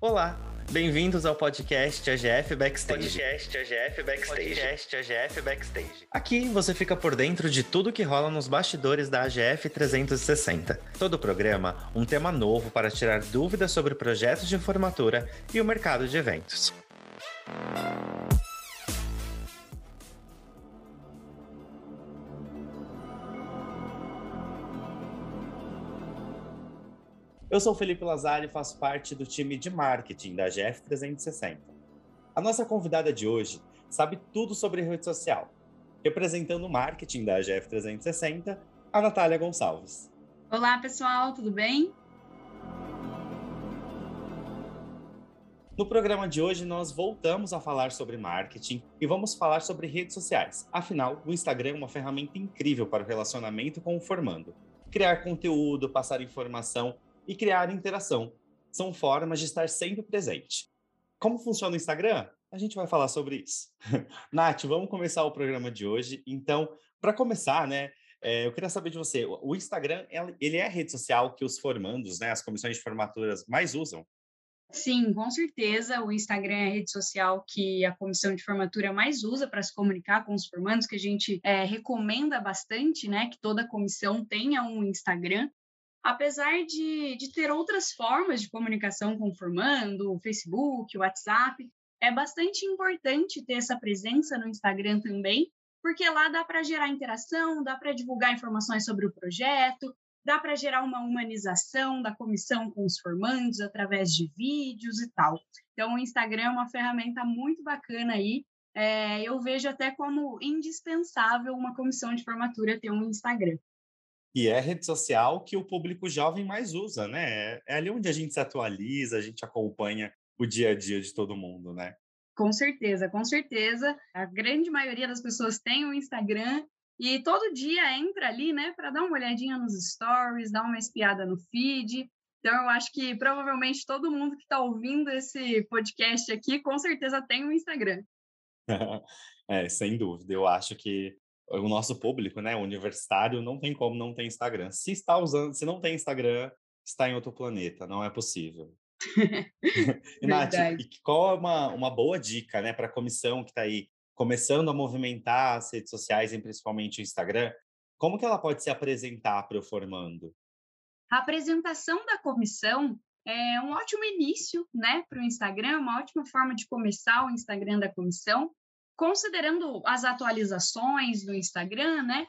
Olá, bem-vindos ao podcast AGF Backstage. Podcast AGF Backstage. Podcast AGF Backstage. Aqui você fica por dentro de tudo que rola nos bastidores da AGF 360. Todo programa, um tema novo para tirar dúvidas sobre projetos de formatura e o mercado de eventos. Eu sou Felipe Lazari e faço parte do time de marketing da GF 360. A nossa convidada de hoje sabe tudo sobre rede social. Representando o marketing da GF 360, a Natália Gonçalves. Olá, pessoal, tudo bem? No programa de hoje, nós voltamos a falar sobre marketing e vamos falar sobre redes sociais. Afinal, o Instagram é uma ferramenta incrível para o relacionamento com o formando. Criar conteúdo, passar informação e criar interação. São formas de estar sempre presente. Como funciona o Instagram? A gente vai falar sobre isso. Nath, vamos começar o programa de hoje. Então, para começar, né, é, eu queria saber de você, o Instagram, ele é a rede social que os formandos, né, as comissões de formaturas mais usam? Sim, com certeza. O Instagram é a rede social que a comissão de formatura mais usa para se comunicar com os formandos, que a gente é, recomenda bastante, né? Que toda comissão tenha um Instagram apesar de, de ter outras formas de comunicação com o formando, o Facebook, o WhatsApp, é bastante importante ter essa presença no Instagram também, porque lá dá para gerar interação, dá para divulgar informações sobre o projeto, dá para gerar uma humanização da comissão com os formandos através de vídeos e tal. Então, o Instagram é uma ferramenta muito bacana aí. É, eu vejo até como indispensável uma comissão de formatura ter um Instagram. E é a rede social que o público jovem mais usa, né? É ali onde a gente se atualiza, a gente acompanha o dia a dia de todo mundo, né? Com certeza, com certeza. A grande maioria das pessoas tem o Instagram e todo dia entra ali, né, para dar uma olhadinha nos stories, dar uma espiada no feed. Então, eu acho que provavelmente todo mundo que está ouvindo esse podcast aqui, com certeza tem um Instagram. é, sem dúvida. Eu acho que o nosso público, né, universitário, não tem como não ter Instagram. Se está usando, se não tem Instagram, está em outro planeta, não é possível. e, Nath, qual é uma, uma boa dica, né, para a comissão que está aí começando a movimentar as redes sociais, e principalmente o Instagram? Como que ela pode se apresentar para o formando? A apresentação da comissão é um ótimo início, né, para o Instagram, uma ótima forma de começar o Instagram da comissão considerando as atualizações do Instagram, né?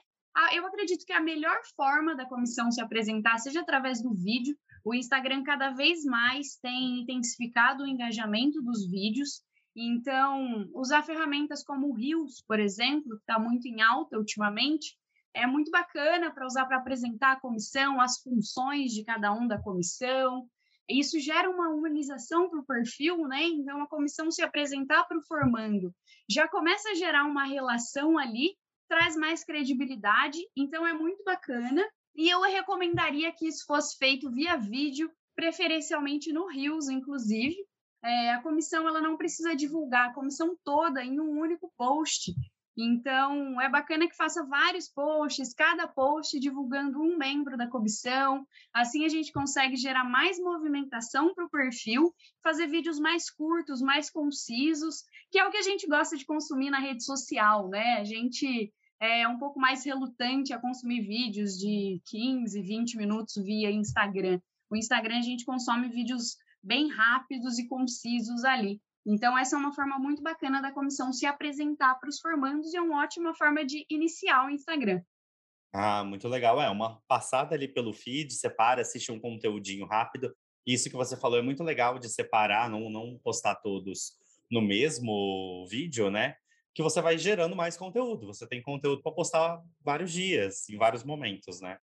Eu acredito que a melhor forma da comissão se apresentar seja através do vídeo. O Instagram cada vez mais tem intensificado o engajamento dos vídeos. Então, usar ferramentas como o Reels, por exemplo, que está muito em alta ultimamente, é muito bacana para usar para apresentar a comissão, as funções de cada um da comissão, isso gera uma humanização para o perfil, né? Então, a comissão se apresentar para o formando já começa a gerar uma relação ali, traz mais credibilidade, então é muito bacana. E eu recomendaria que isso fosse feito via vídeo, preferencialmente no Rios, inclusive. É, a comissão ela não precisa divulgar a comissão toda em um único post. Então, é bacana que faça vários posts, cada post divulgando um membro da comissão. Assim, a gente consegue gerar mais movimentação para o perfil, fazer vídeos mais curtos, mais concisos, que é o que a gente gosta de consumir na rede social, né? A gente é um pouco mais relutante a consumir vídeos de 15, 20 minutos via Instagram. O Instagram a gente consome vídeos bem rápidos e concisos ali. Então, essa é uma forma muito bacana da comissão se apresentar para os formandos e é uma ótima forma de iniciar o Instagram. Ah, muito legal. É uma passada ali pelo feed, separa, assiste um conteúdinho rápido. Isso que você falou é muito legal de separar, não, não postar todos no mesmo vídeo, né? Que você vai gerando mais conteúdo. Você tem conteúdo para postar vários dias, em vários momentos, né?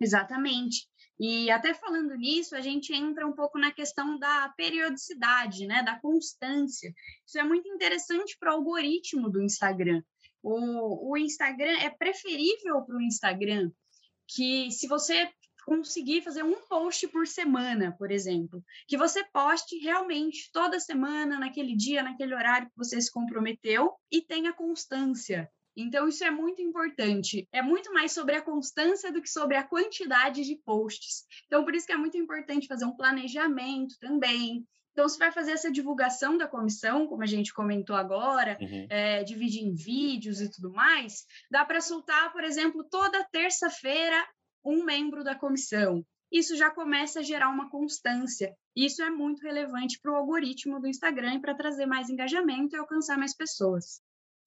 Exatamente. E até falando nisso, a gente entra um pouco na questão da periodicidade, né, da constância. Isso é muito interessante para o algoritmo do Instagram. O, o Instagram é preferível para o Instagram que se você conseguir fazer um post por semana, por exemplo, que você poste realmente toda semana, naquele dia, naquele horário que você se comprometeu e tenha constância. Então, isso é muito importante. É muito mais sobre a constância do que sobre a quantidade de posts. Então, por isso que é muito importante fazer um planejamento também, Então, se vai fazer essa divulgação da comissão, como a gente comentou agora, uhum. é, dividir em vídeos e tudo mais, dá para soltar, por exemplo, toda terça-feira um membro da comissão. Isso já começa a gerar uma constância. Isso é muito relevante para o algoritmo do Instagram e para trazer mais engajamento e alcançar mais pessoas.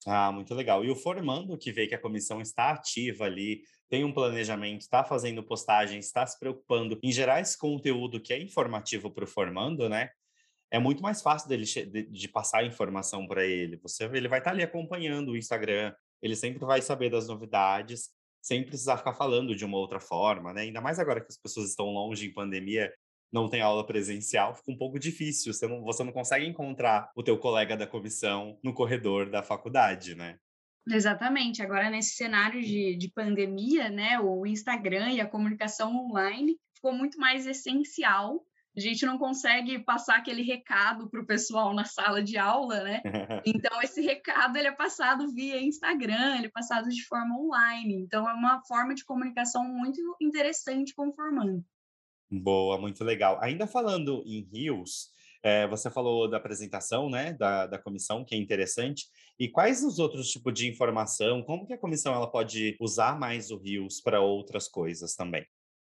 Ah, muito legal. E o formando que vê que a comissão está ativa ali, tem um planejamento, está fazendo postagens, está se preocupando em gerar esse conteúdo que é informativo para o formando, né? É muito mais fácil dele de, de passar a informação para ele. Você, ele vai estar tá ali acompanhando o Instagram, ele sempre vai saber das novidades, sem precisar ficar falando de uma outra forma, né? Ainda mais agora que as pessoas estão longe em pandemia, não tem aula presencial, fica um pouco difícil. Você não, você não consegue encontrar o teu colega da comissão no corredor da faculdade, né? Exatamente. Agora, nesse cenário de, de pandemia, né, o Instagram e a comunicação online ficou muito mais essencial. A gente não consegue passar aquele recado para o pessoal na sala de aula, né? Então, esse recado ele é passado via Instagram, ele é passado de forma online. Então, é uma forma de comunicação muito interessante conformando. Boa, muito legal. Ainda falando em rios, é, você falou da apresentação, né, da, da comissão, que é interessante. E quais os outros tipos de informação? Como que a comissão ela pode usar mais o Rios para outras coisas também?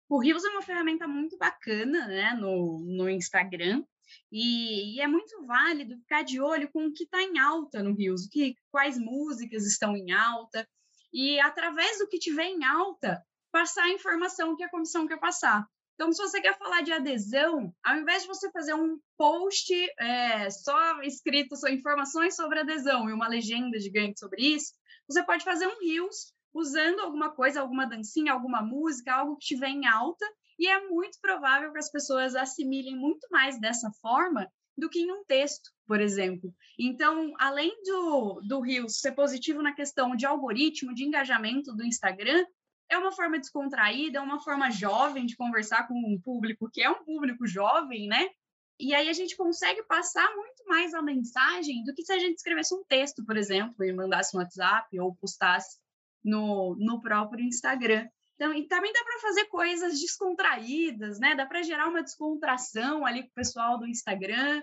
O Rios é uma ferramenta muito bacana, né, no, no Instagram. E, e, é muito válido ficar de olho com o que está em alta no Rios, que, quais músicas estão em alta, e através do que tiver em alta, passar a informação que a comissão quer passar. Então, se você quer falar de adesão, ao invés de você fazer um post é, só escrito só informações sobre adesão e uma legenda gigante sobre isso, você pode fazer um Reels usando alguma coisa, alguma dancinha, alguma música, algo que estiver em alta, e é muito provável que as pessoas assimilem muito mais dessa forma do que em um texto, por exemplo. Então, além do, do ser positivo na questão de algoritmo, de engajamento do Instagram, é uma forma descontraída, é uma forma jovem de conversar com um público que é um público jovem, né? E aí a gente consegue passar muito mais a mensagem do que se a gente escrevesse um texto, por exemplo, e mandasse um WhatsApp ou postasse no, no próprio Instagram. Então, e também dá para fazer coisas descontraídas, né? Dá para gerar uma descontração ali com o pessoal do Instagram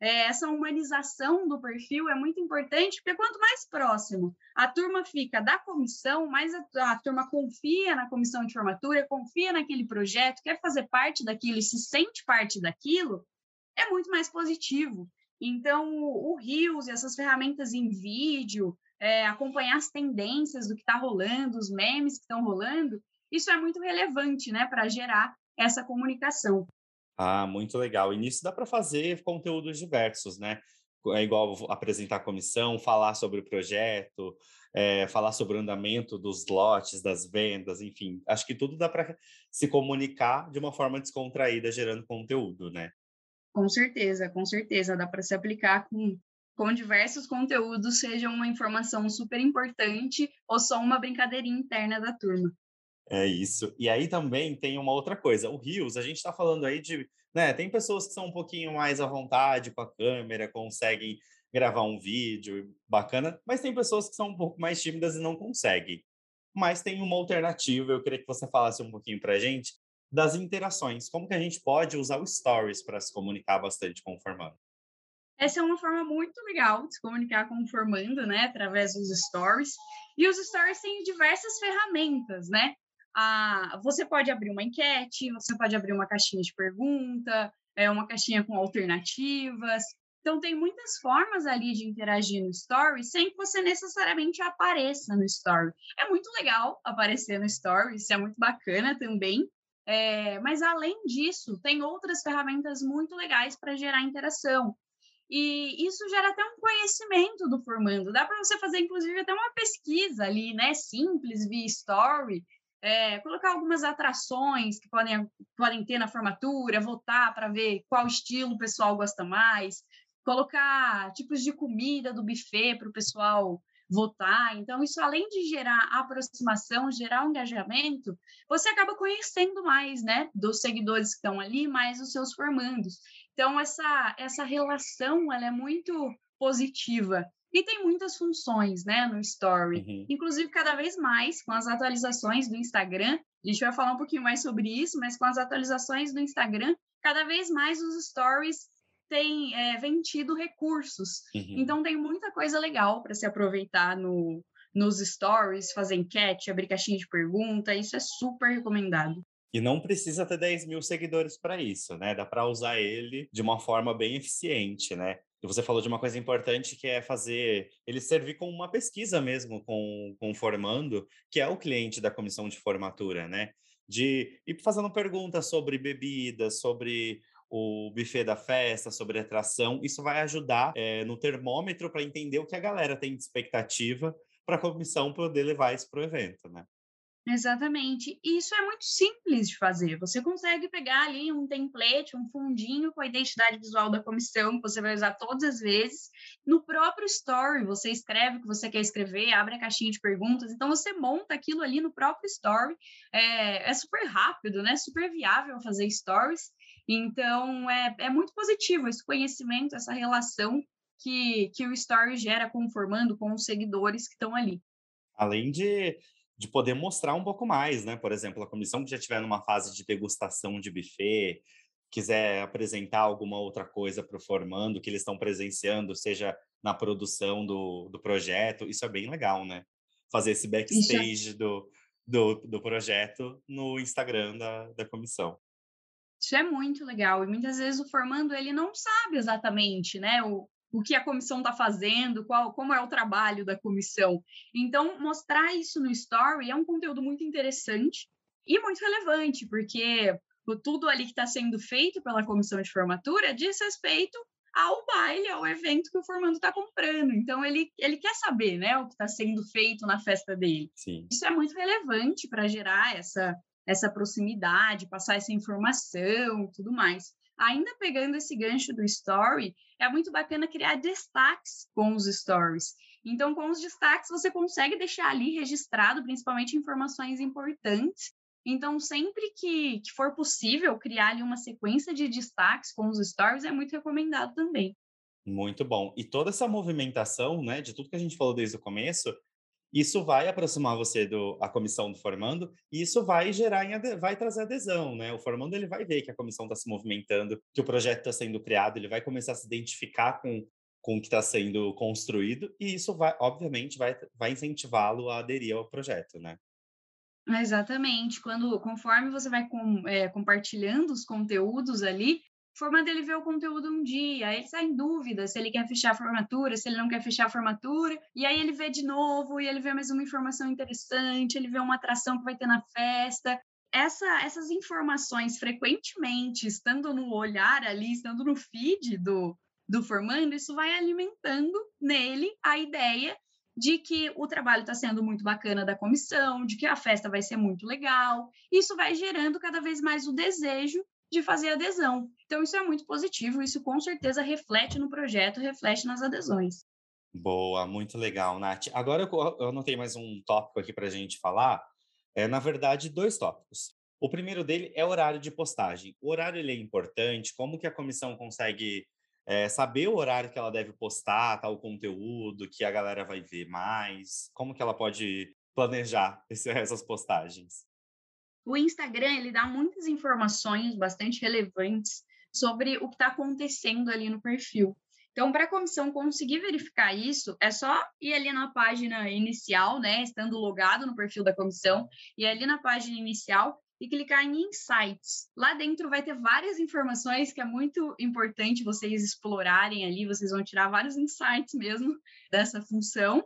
é, essa humanização do perfil é muito importante, porque quanto mais próximo a turma fica da comissão, mais a, a turma confia na comissão de formatura, confia naquele projeto, quer fazer parte daquilo e se sente parte daquilo, é muito mais positivo. Então, o Rios e essas ferramentas em vídeo, é, acompanhar as tendências do que está rolando, os memes que estão rolando, isso é muito relevante né, para gerar essa comunicação. Ah, muito legal. E nisso dá para fazer conteúdos diversos, né? É igual apresentar a comissão, falar sobre o projeto, é, falar sobre o andamento dos lotes, das vendas, enfim. Acho que tudo dá para se comunicar de uma forma descontraída, gerando conteúdo, né? Com certeza, com certeza. Dá para se aplicar com, com diversos conteúdos, seja uma informação super importante ou só uma brincadeirinha interna da turma. É isso. E aí também tem uma outra coisa. O Rios, a gente está falando aí de. Né, tem pessoas que são um pouquinho mais à vontade com a câmera, conseguem gravar um vídeo bacana, mas tem pessoas que são um pouco mais tímidas e não conseguem. Mas tem uma alternativa, eu queria que você falasse um pouquinho para a gente das interações. Como que a gente pode usar o Stories para se comunicar bastante com o formando? Essa é uma forma muito legal de se comunicar com o formando, né, através dos Stories. E os Stories têm diversas ferramentas, né? A, você pode abrir uma enquete, você pode abrir uma caixinha de pergunta, é, uma caixinha com alternativas. Então, tem muitas formas ali de interagir no Story sem que você necessariamente apareça no Story. É muito legal aparecer no Story, isso é muito bacana também. É, mas, além disso, tem outras ferramentas muito legais para gerar interação. E isso gera até um conhecimento do formando. Dá para você fazer, inclusive, até uma pesquisa ali, né? Simples, via Story, é, colocar algumas atrações que podem, podem ter na formatura, votar para ver qual estilo o pessoal gosta mais, colocar tipos de comida do buffet para o pessoal votar. Então, isso além de gerar aproximação, gerar engajamento, você acaba conhecendo mais, né, dos seguidores que estão ali, mais os seus formandos. Então, essa, essa relação, ela é muito positiva. E tem muitas funções, né, no Story. Uhum. Inclusive, cada vez mais, com as atualizações do Instagram, a gente vai falar um pouquinho mais sobre isso, mas com as atualizações do Instagram, cada vez mais os Stories tem é, vem tido recursos. Uhum. Então tem muita coisa legal para se aproveitar no, nos stories, fazer enquete, abrir caixinha de pergunta, isso é super recomendado. E não precisa ter 10 mil seguidores para isso, né? Dá para usar ele de uma forma bem eficiente, né? Você falou de uma coisa importante que é fazer ele servir como uma pesquisa mesmo com, com o formando, que é o cliente da comissão de formatura, né? De ir fazendo perguntas sobre bebidas, sobre o buffet da festa, sobre atração. Isso vai ajudar é, no termômetro para entender o que a galera tem de expectativa para a comissão poder levar isso para o evento, né? Exatamente. E isso é muito simples de fazer. Você consegue pegar ali um template, um fundinho com a identidade visual da comissão, que você vai usar todas as vezes. No próprio story, você escreve o que você quer escrever, abre a caixinha de perguntas. Então, você monta aquilo ali no próprio story. É, é super rápido, né? Super viável fazer stories. Então, é, é muito positivo esse conhecimento, essa relação que, que o story gera conformando com os seguidores que estão ali. Além de de poder mostrar um pouco mais, né? Por exemplo, a comissão que já estiver numa fase de degustação de buffet, quiser apresentar alguma outra coisa para o formando que eles estão presenciando, seja na produção do, do projeto, isso é bem legal, né? Fazer esse backstage do, do, do projeto no Instagram da, da comissão. Isso é muito legal. E muitas vezes o formando ele não sabe exatamente, né? O, o que a comissão está fazendo, qual, como é o trabalho da comissão. Então, mostrar isso no story é um conteúdo muito interessante e muito relevante, porque tudo ali que está sendo feito pela comissão de formatura diz respeito ao baile, ao evento que o formando está comprando. Então, ele, ele quer saber né, o que está sendo feito na festa dele. Sim. Isso é muito relevante para gerar essa, essa proximidade, passar essa informação tudo mais. Ainda pegando esse gancho do story, é muito bacana criar destaques com os stories. Então, com os destaques, você consegue deixar ali registrado, principalmente informações importantes. Então, sempre que, que for possível criar ali uma sequência de destaques com os stories, é muito recomendado também. Muito bom. E toda essa movimentação, né, de tudo que a gente falou desde o começo, isso vai aproximar você do a comissão do formando e isso vai gerar em, vai trazer adesão, né? O formando ele vai ver que a comissão está se movimentando, que o projeto está sendo criado, ele vai começar a se identificar com com o que está sendo construído e isso vai, obviamente, vai, vai incentivá-lo a aderir ao projeto, né? Exatamente. Quando, conforme você vai com, é, compartilhando os conteúdos ali, formando ele vê o conteúdo um dia, ele está em dúvida se ele quer fechar a formatura, se ele não quer fechar a formatura, e aí ele vê de novo, e ele vê mais uma informação interessante, ele vê uma atração que vai ter na festa. Essa, essas informações frequentemente estando no olhar ali, estando no feed do, do formando, isso vai alimentando nele a ideia de que o trabalho está sendo muito bacana da comissão, de que a festa vai ser muito legal. Isso vai gerando cada vez mais o desejo de fazer adesão. Então, isso é muito positivo, isso com certeza reflete no projeto, reflete nas adesões. Boa, muito legal, Nath. Agora eu anotei mais um tópico aqui para a gente falar. É, na verdade, dois tópicos. O primeiro dele é horário de postagem. O horário ele é importante, como que a comissão consegue é, saber o horário que ela deve postar tal conteúdo, que a galera vai ver mais, como que ela pode planejar esse, essas postagens? O Instagram ele dá muitas informações bastante relevantes sobre o que está acontecendo ali no perfil. Então, para a comissão conseguir verificar isso, é só ir ali na página inicial, né, estando logado no perfil da comissão, e ali na página inicial e clicar em Insights. Lá dentro vai ter várias informações que é muito importante vocês explorarem ali, vocês vão tirar vários insights mesmo dessa função.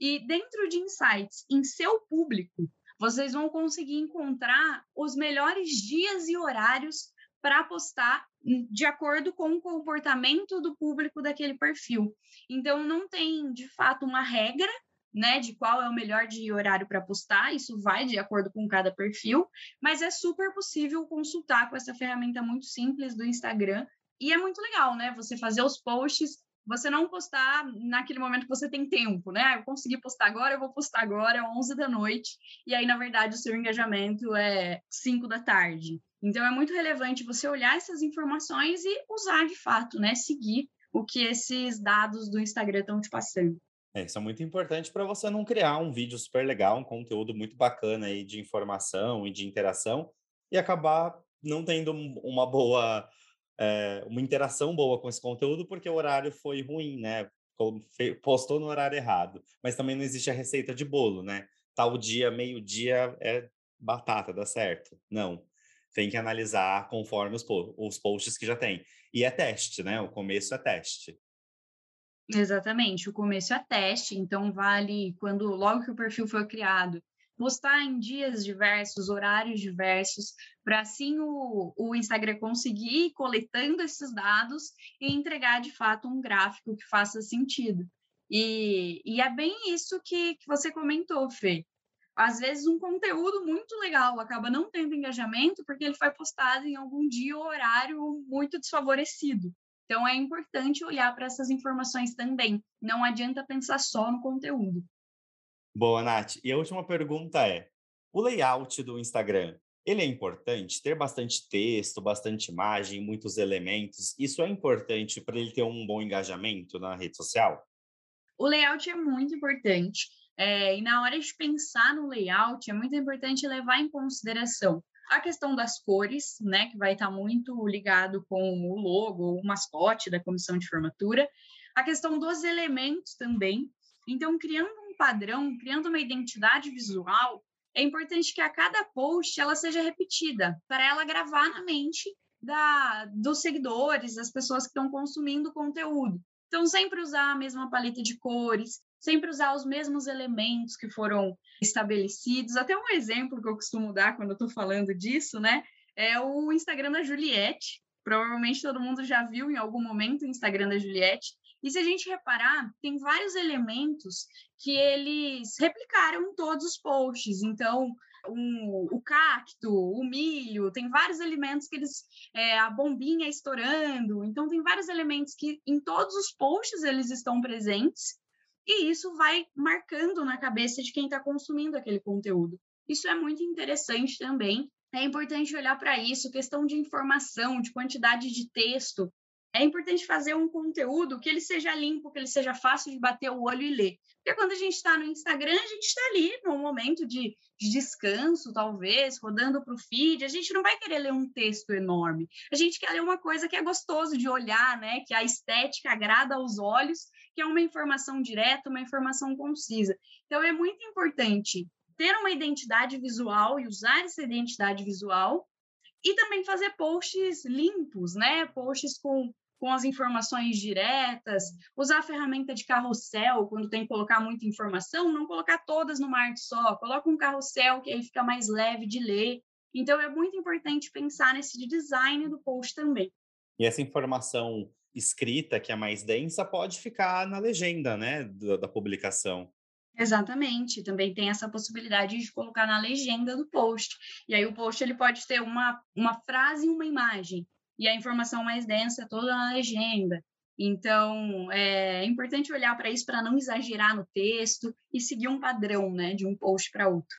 E dentro de Insights, em seu público, vocês vão conseguir encontrar os melhores dias e horários para postar de acordo com o comportamento do público daquele perfil. Então, não tem, de fato, uma regra né, de qual é o melhor dia e horário para postar, isso vai de acordo com cada perfil, mas é super possível consultar com essa ferramenta muito simples do Instagram. E é muito legal, né? Você fazer os posts você não postar naquele momento que você tem tempo, né? Eu consegui postar agora, eu vou postar agora, é 11 da noite, e aí, na verdade, o seu engajamento é 5 da tarde. Então, é muito relevante você olhar essas informações e usar de fato, né? Seguir o que esses dados do Instagram estão te passando. É, isso é muito importante para você não criar um vídeo super legal, um conteúdo muito bacana aí de informação e de interação e acabar não tendo uma boa é, uma interação boa com esse conteúdo, porque o horário foi ruim, né? Postou no horário errado. Mas também não existe a receita de bolo, né? Tal dia, meio-dia é batata, dá certo. Não. Tem que analisar conforme os, os posts que já tem. E é teste, né? O começo é teste. Exatamente, o começo é teste, então vale quando logo que o perfil foi criado, postar em dias diversos, horários diversos, para assim o, o Instagram conseguir ir coletando esses dados e entregar de fato um gráfico que faça sentido. E, e é bem isso que, que você comentou, Fê. Às vezes um conteúdo muito legal acaba não tendo engajamento porque ele foi postado em algum dia ou horário muito desfavorecido. Então é importante olhar para essas informações também. Não adianta pensar só no conteúdo. Boa, Nath. E a última pergunta é: o layout do Instagram, ele é importante? Ter bastante texto, bastante imagem, muitos elementos, isso é importante para ele ter um bom engajamento na rede social? O layout é muito importante. É, e na hora de pensar no layout, é muito importante levar em consideração a questão das cores, né, que vai estar muito ligado com o logo, o mascote da comissão de formatura, a questão dos elementos também. Então, criando padrão, criando uma identidade visual, é importante que a cada post ela seja repetida, para ela gravar na mente da, dos seguidores, das pessoas que estão consumindo o conteúdo. Então, sempre usar a mesma paleta de cores, sempre usar os mesmos elementos que foram estabelecidos. Até um exemplo que eu costumo dar quando eu estou falando disso, né? É o Instagram da Juliette. Provavelmente todo mundo já viu em algum momento o Instagram da Juliette. E se a gente reparar, tem vários elementos que eles replicaram em todos os posts. Então, um, o cacto, o milho, tem vários elementos que eles. É, a bombinha estourando. Então, tem vários elementos que em todos os posts eles estão presentes. E isso vai marcando na cabeça de quem está consumindo aquele conteúdo. Isso é muito interessante também. É importante olhar para isso, questão de informação, de quantidade de texto é importante fazer um conteúdo que ele seja limpo, que ele seja fácil de bater o olho e ler. Porque quando a gente está no Instagram, a gente está ali num momento de, de descanso, talvez, rodando para o feed, a gente não vai querer ler um texto enorme. A gente quer ler uma coisa que é gostoso de olhar, né? Que a estética agrada aos olhos, que é uma informação direta, uma informação concisa. Então, é muito importante ter uma identidade visual e usar essa identidade visual e também fazer posts limpos, né? Posts com, com as informações diretas, usar a ferramenta de carrossel quando tem que colocar muita informação, não colocar todas numa arte só, coloca um carrossel que aí fica mais leve de ler. Então é muito importante pensar nesse design do post também. E essa informação escrita, que é mais densa, pode ficar na legenda, né, da, da publicação. Exatamente, também tem essa possibilidade de colocar na legenda do post. E aí o post ele pode ter uma, uma frase e uma imagem, e a informação mais densa toda na legenda. Então, é importante olhar para isso para não exagerar no texto e seguir um padrão, né, de um post para outro.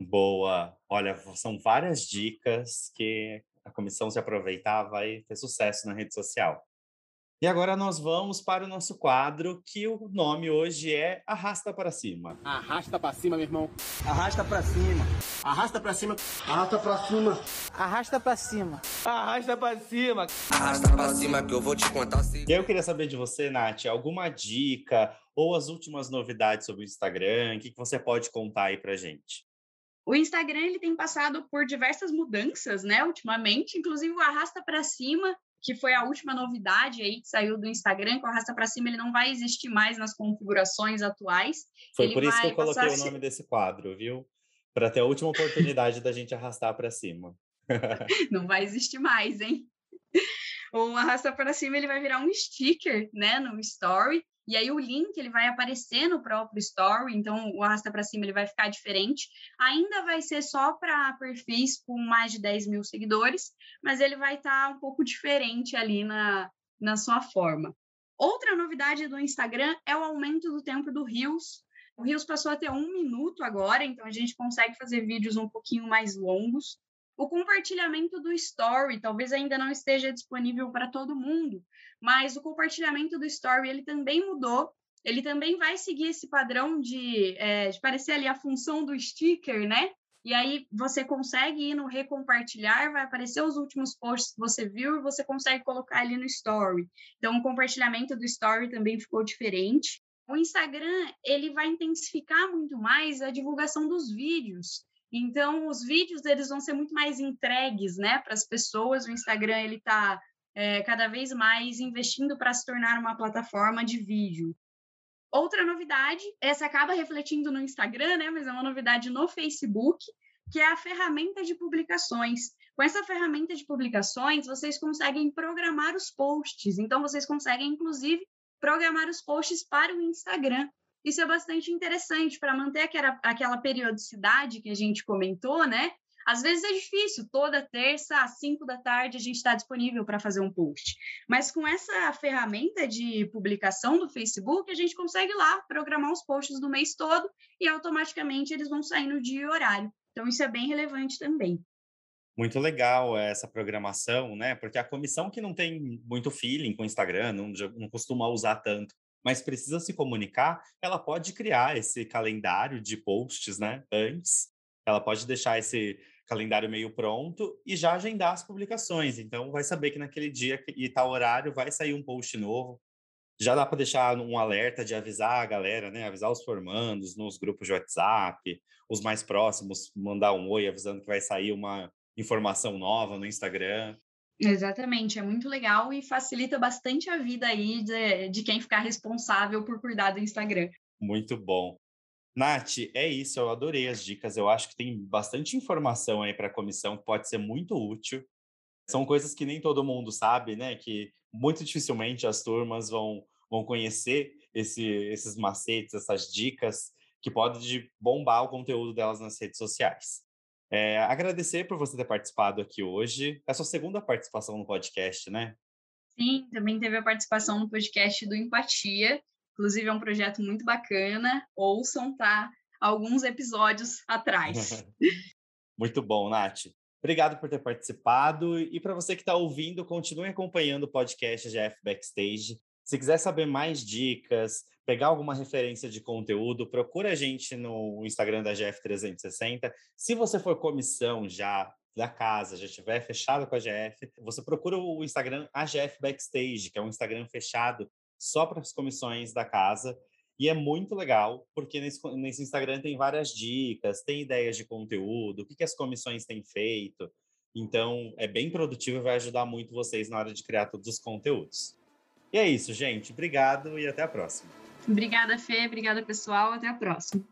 Boa. Olha, são várias dicas que a comissão se aproveitar vai ter sucesso na rede social. E agora nós vamos para o nosso quadro, que o nome hoje é Arrasta para Cima. Arrasta para cima, meu irmão. Arrasta para cima. Arrasta para cima. Arrasta para cima. Arrasta para cima. Arrasta para cima. Arrasta pra cima que eu vou te contar. Se... E eu queria saber de você, Nath, alguma dica ou as últimas novidades sobre o Instagram? O que, que você pode contar aí pra gente? O Instagram ele tem passado por diversas mudanças, né, ultimamente, inclusive o arrasta para cima que foi a última novidade aí que saiu do Instagram, com a arrasta para cima ele não vai existir mais nas configurações atuais. Foi ele por isso que eu coloquei o nome desse quadro, viu? Para ter a última oportunidade da gente arrastar para cima. não vai existir mais, hein? O arrasta para cima ele vai virar um sticker, né, no story, e aí o link ele vai aparecer no próprio story, então o arrasta para cima ele vai ficar diferente. Ainda vai ser só para perfis com mais de 10 mil seguidores, mas ele vai estar tá um pouco diferente ali na, na sua forma. Outra novidade do Instagram é o aumento do tempo do Reels. O Reels passou a ter um minuto agora, então a gente consegue fazer vídeos um pouquinho mais longos. O compartilhamento do Story talvez ainda não esteja disponível para todo mundo, mas o compartilhamento do Story ele também mudou. Ele também vai seguir esse padrão de, é, de parecer ali a função do sticker, né? e aí você consegue ir no recompartilhar, vai aparecer os últimos posts que você viu e você consegue colocar ali no story. Então o compartilhamento do story também ficou diferente. O Instagram, ele vai intensificar muito mais a divulgação dos vídeos. Então os vídeos eles vão ser muito mais entregues, né, para as pessoas. O Instagram ele está é, cada vez mais investindo para se tornar uma plataforma de vídeo. Outra novidade, essa acaba refletindo no Instagram, né, mas é uma novidade no Facebook, que é a ferramenta de publicações. Com essa ferramenta de publicações, vocês conseguem programar os posts. Então, vocês conseguem, inclusive, programar os posts para o Instagram. Isso é bastante interessante para manter aquela, aquela periodicidade que a gente comentou, né? Às vezes é difícil, toda terça às 5 da tarde a gente está disponível para fazer um post. Mas com essa ferramenta de publicação do Facebook, a gente consegue lá programar os posts do mês todo e automaticamente eles vão sair no dia e horário. Então, isso é bem relevante também. Muito legal essa programação, né? Porque a comissão que não tem muito feeling com o Instagram, não, não costuma usar tanto, mas precisa se comunicar, ela pode criar esse calendário de posts, né? Antes, ela pode deixar esse calendário meio pronto e já agendar as publicações. Então, vai saber que naquele dia e tal horário vai sair um post novo. Já dá para deixar um alerta de avisar a galera, né? Avisar os formandos nos grupos de WhatsApp, os mais próximos, mandar um oi avisando que vai sair uma informação nova no Instagram. Exatamente, é muito legal e facilita bastante a vida aí de, de quem ficar responsável por cuidar do Instagram. Muito bom. Nath, é isso, eu adorei as dicas. Eu acho que tem bastante informação aí para a comissão pode ser muito útil. São coisas que nem todo mundo sabe, né? Que muito dificilmente as turmas vão, vão conhecer esse, esses macetes, essas dicas que podem bombar o conteúdo delas nas redes sociais. É, agradecer por você ter participado aqui hoje. É a sua segunda participação no podcast, né? Sim, também teve a participação no podcast do Empatia, Inclusive, é um projeto muito bacana. Ouçam, tá? Alguns episódios atrás. muito bom, Nath. Obrigado por ter participado. E para você que está ouvindo, continue acompanhando o podcast GF Backstage. Se quiser saber mais dicas, pegar alguma referência de conteúdo, procura a gente no Instagram da GF 360. Se você for comissão já da casa, já estiver fechado com a GF, você procura o Instagram AGF Backstage, que é um Instagram fechado só para as comissões da casa. E é muito legal, porque nesse, nesse Instagram tem várias dicas, tem ideias de conteúdo, o que, que as comissões têm feito. Então, é bem produtivo e vai ajudar muito vocês na hora de criar todos os conteúdos. E é isso, gente. Obrigado e até a próxima. Obrigada, Fê. Obrigada, pessoal. Até a próxima.